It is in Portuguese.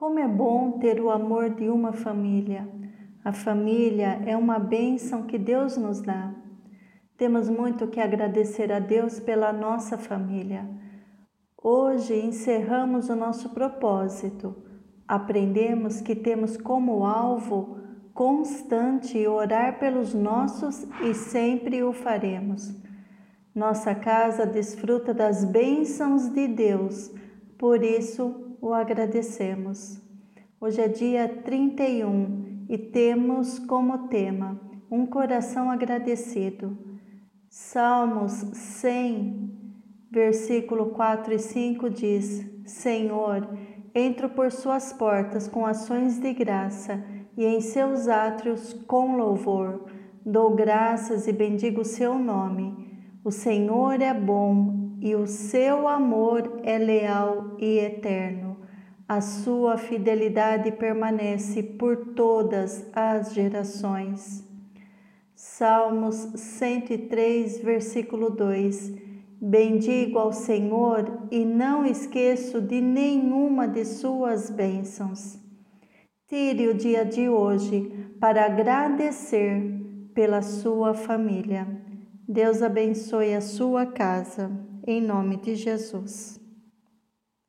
Como é bom ter o amor de uma família. A família é uma bênção que Deus nos dá. Temos muito que agradecer a Deus pela nossa família. Hoje encerramos o nosso propósito. Aprendemos que temos como alvo constante orar pelos nossos e sempre o faremos. Nossa casa desfruta das bênçãos de Deus, por isso o agradecemos. Hoje é dia 31 e temos como tema um coração agradecido. Salmos 100, versículo 4 e 5 diz: Senhor, entro por suas portas com ações de graça e em seus átrios com louvor. Dou graças e bendigo o seu nome. O Senhor é bom e o seu amor é leal e eterno a sua fidelidade permanece por todas as gerações. Salmos 103, versículo 2: Bendigo ao Senhor e não esqueço de nenhuma de suas bênçãos. Tire o dia de hoje para agradecer pela sua família. Deus abençoe a sua casa, em nome de Jesus.